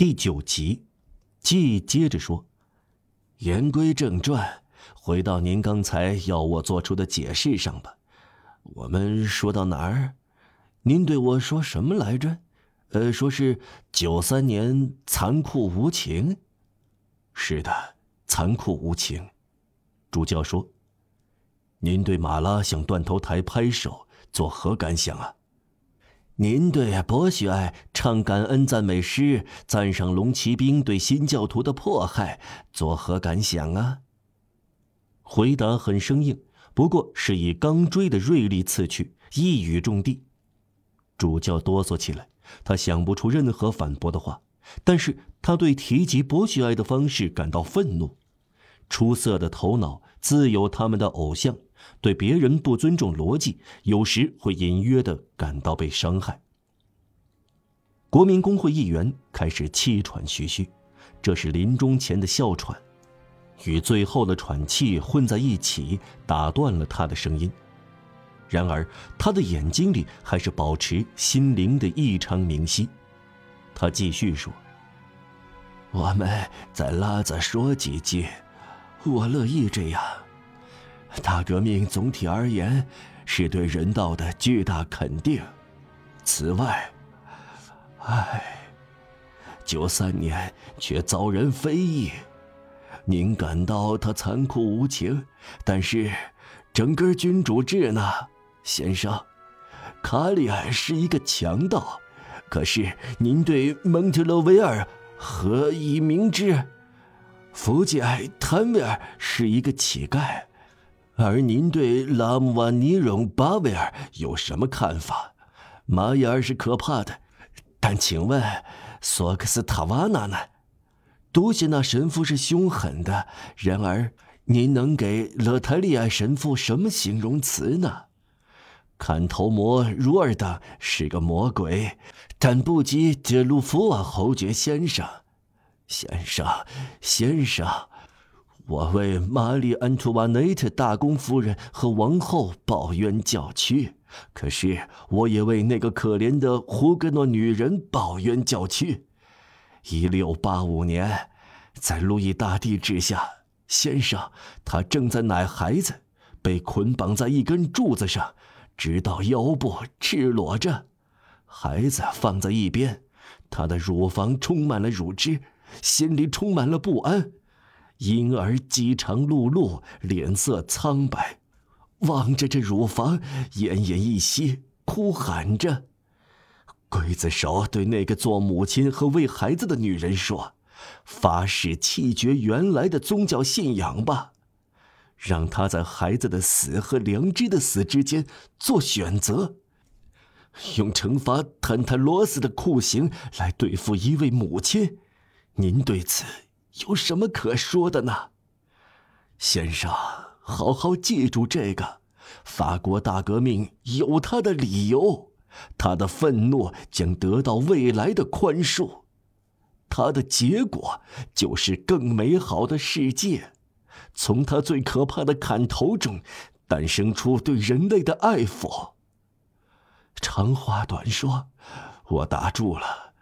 第九集，继接着说：“言归正传，回到您刚才要我做出的解释上吧。我们说到哪儿？您对我说什么来着？呃，说是九三年残酷无情。是的，残酷无情。主教说：‘您对马拉向断头台拍手作何感想啊？’”您对博学爱唱感恩赞美诗，赞赏龙骑兵对新教徒的迫害，作何感想啊？回答很生硬，不过是以钢锥的锐利刺去，一语中的。主教哆嗦起来，他想不出任何反驳的话，但是他对提及博学爱的方式感到愤怒。出色的头脑自有他们的偶像。对别人不尊重逻辑，有时会隐约的感到被伤害。国民工会议员开始气喘吁吁，这是临终前的哮喘，与最后的喘气混在一起，打断了他的声音。然而，他的眼睛里还是保持心灵的异常明晰。他继续说：“我们再拉着说几句，我乐意这样。”大革命总体而言是对人道的巨大肯定。此外，唉，九三年却遭人非议。您感到他残酷无情，但是整个君主制呢，先生？卡里埃是一个强盗，可是您对蒙特勒维尔何以明知？福吉埃坦维尔是一个乞丐。而您对拉姆瓦尼荣巴维尔有什么看法？马雅尔是可怕的，但请问索克斯塔瓦纳呢？多谢那神父是凶狠的，然而您能给勒泰利埃神父什么形容词呢？砍头魔茹尔当是个魔鬼，但不及德鲁夫瓦侯爵先生。先生，先生。我为玛丽·安图瓦内特大公夫人和王后抱冤叫屈，可是我也为那个可怜的胡格诺女人抱冤叫屈。一六八五年，在路易大帝之下，先生，他正在奶孩子，被捆绑在一根柱子上，直到腰部赤裸着，孩子放在一边，他的乳房充满了乳汁，心里充满了不安。婴儿饥肠辘辘，脸色苍白，望着这乳房，奄奄一息，哭喊着。刽子手对那个做母亲和喂孩子的女人说：“发誓弃绝原来的宗教信仰吧，让她在孩子的死和良知的死之间做选择，用惩罚坦坦罗斯的酷刑来对付一位母亲。您对此？”有什么可说的呢，先生？好好记住这个：法国大革命有它的理由，他的愤怒将得到未来的宽恕，它的结果就是更美好的世界。从他最可怕的砍头中，诞生出对人类的爱抚。长话短说，我打住了，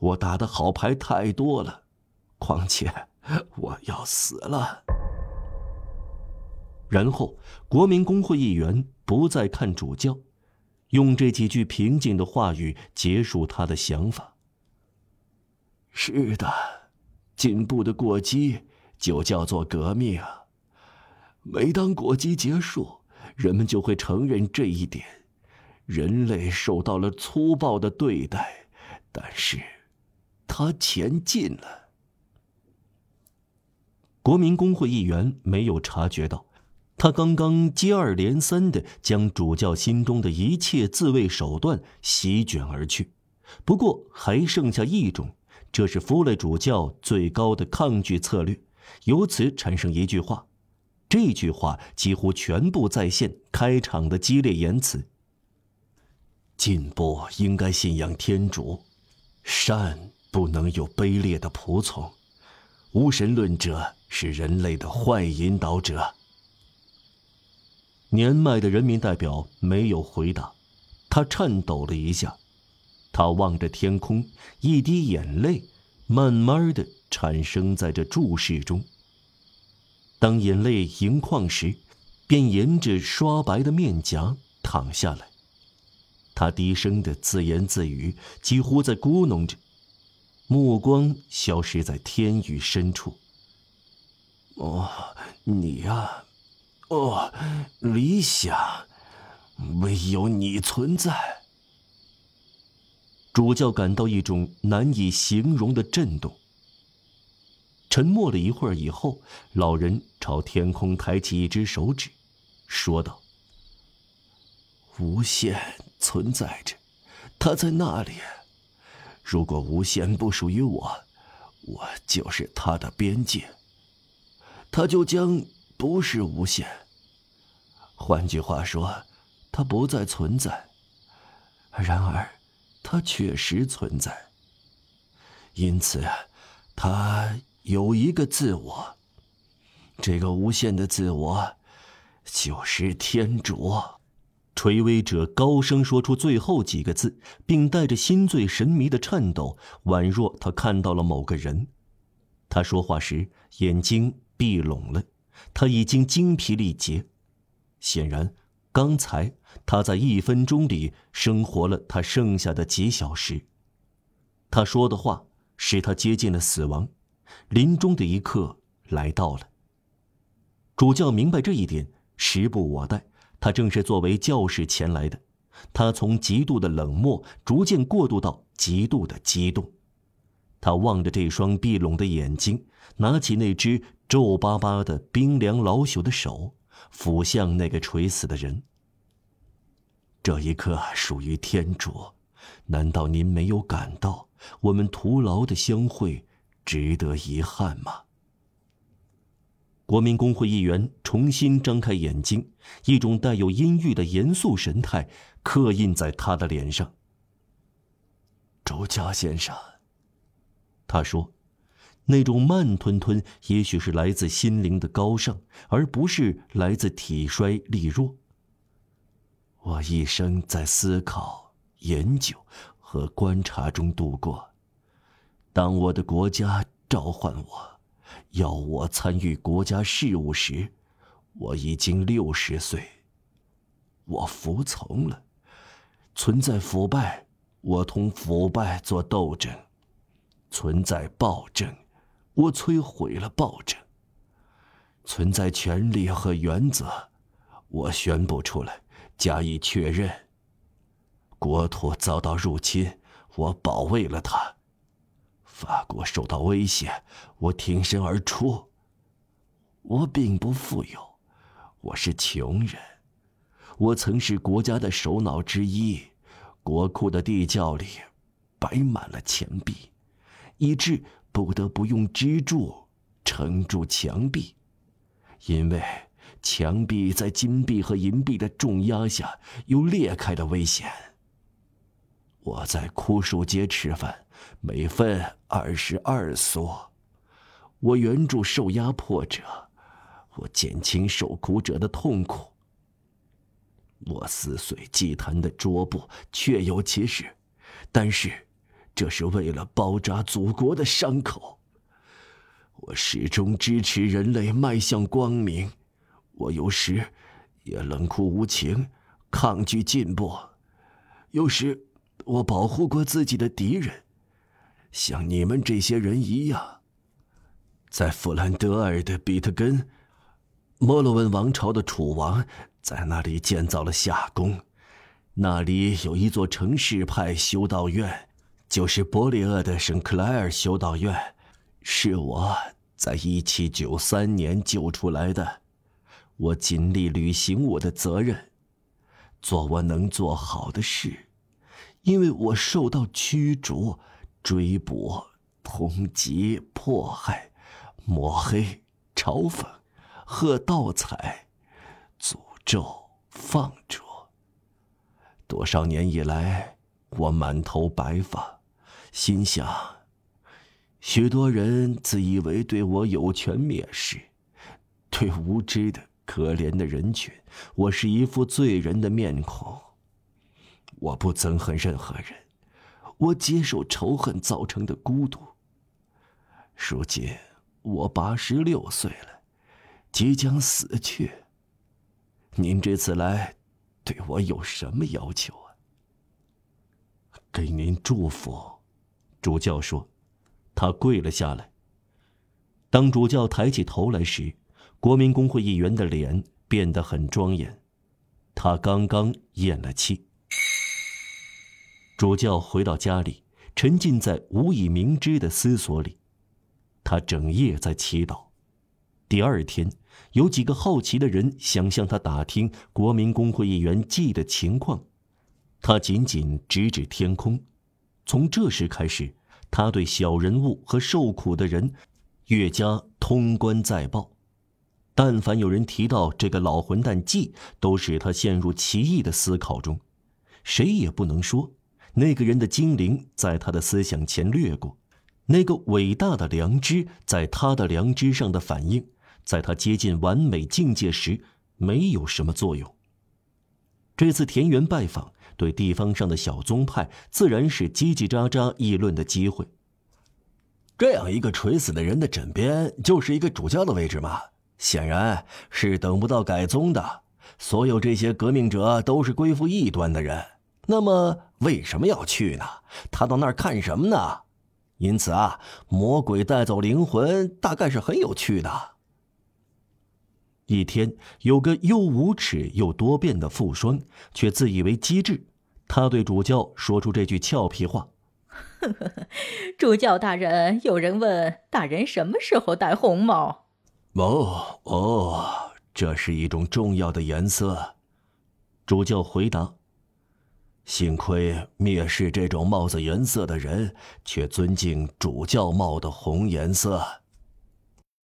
我打的好牌太多了。况且，我要死了。然后，国民工会议员不再看主教，用这几句平静的话语结束他的想法。是的，进步的过激就叫做革命。每当过激结束，人们就会承认这一点：人类受到了粗暴的对待，但是，他前进了。国民工会议员没有察觉到，他刚刚接二连三的将主教心中的一切自卫手段席卷而去。不过还剩下一种，这是弗雷主教最高的抗拒策略。由此产生一句话，这句话几乎全部再现开场的激烈言辞：进步应该信仰天主，善不能有卑劣的仆从，无神论者。是人类的坏引导者。年迈的人民代表没有回答，他颤抖了一下，他望着天空，一滴眼泪慢慢的产生在这注视中。当眼泪盈眶时，便沿着刷白的面颊淌下来。他低声的自言自语，几乎在咕哝着，目光消失在天宇深处。哦，你呀，哦，理想，唯有你存在。主教感到一种难以形容的震动。沉默了一会儿以后，老人朝天空抬起一只手指，说道：“无限存在着，它在那里。如果无限不属于我，我就是它的边界。它就将不是无限。换句话说，它不再存在。然而，它确实存在。因此，它。”有一个自我，这个无限的自我，就是天主。垂危者高声说出最后几个字，并带着心醉神迷的颤抖，宛若他看到了某个人。他说话时眼睛闭拢了，他已经精疲力竭。显然，刚才他在一分钟里生活了他剩下的几小时。他说的话使他接近了死亡。临终的一刻来到了。主教明白这一点，时不我待。他正是作为教士前来的。他从极度的冷漠逐渐过渡到极度的激动。他望着这双闭拢的眼睛，拿起那只皱巴巴的、冰凉老朽的手，抚向那个垂死的人。这一刻属于天主，难道您没有感到我们徒劳的相会？值得遗憾吗？国民工会议员重新张开眼睛，一种带有阴郁的严肃神态刻印在他的脸上。周家先生，他说，那种慢吞吞，也许是来自心灵的高尚，而不是来自体衰力弱。我一生在思考、研究和观察中度过。当我的国家召唤我，要我参与国家事务时，我已经六十岁。我服从了。存在腐败，我同腐败做斗争；存在暴政，我摧毁了暴政；存在权利和原则，我宣布出来，加以确认。国土遭到入侵，我保卫了它。法国受到威胁，我挺身而出。我并不富有，我是穷人。我曾是国家的首脑之一，国库的地窖里摆满了钱币，以致不得不用支柱撑住墙壁，因为墙壁在金币和银币的重压下有裂开的危险。我在枯树街吃饭。每份二十二苏，我援助受压迫者，我减轻受苦者的痛苦。我撕碎祭坛的桌布，确有其事，但是这是为了包扎祖国的伤口。我始终支持人类迈向光明，我有时也冷酷无情，抗拒进步，有时我保护过自己的敌人。像你们这些人一样，在弗兰德尔的比特根，莫洛文王朝的楚王在那里建造了夏宫，那里有一座城市派修道院，就是伯里厄的圣克莱尔修道院，是我在一七九三年救出来的。我尽力履行我的责任，做我能做好的事，因为我受到驱逐。追捕、通缉、迫害、抹黑、嘲讽、喝倒彩、诅咒、放逐。多少年以来，我满头白发，心想：许多人自以为对我有权蔑视，对无知的可怜的人群，我是一副罪人的面孔。我不憎恨任何人。我接受仇恨造成的孤独，如今我八十六岁了，即将死去。您这次来，对我有什么要求？给您祝福。主教说：“他跪了下来。”当主教抬起头来时，国民公会议员的脸变得很庄严。他刚刚咽了气。主教回到家里，沉浸在无以明知的思索里。他整夜在祈祷。第二天，有几个好奇的人想向他打听国民公会议员季的情况，他仅仅指指天空。从这时开始，他对小人物和受苦的人越加通关再报。但凡有人提到这个老混蛋季，都使他陷入奇异的思考中。谁也不能说那个人的精灵在他的思想前掠过，那个伟大的良知在他的良知上的反应，在他接近完美境界时没有什么作用。这次田园拜访。对地方上的小宗派，自然是叽叽喳喳议论的机会。这样一个垂死的人的枕边，就是一个主教的位置吗？显然是等不到改宗的。所有这些革命者都是归附异端的人，那么为什么要去呢？他到那儿看什么呢？因此啊，魔鬼带走灵魂，大概是很有趣的。一天，有个又无耻又多变的富商，却自以为机智。他对主教说出这句俏皮话：“主教大人，有人问大人什么时候戴红帽？”“哦哦，这是一种重要的颜色。”主教回答。“幸亏蔑视这种帽子颜色的人，却尊敬主教帽的红颜色。”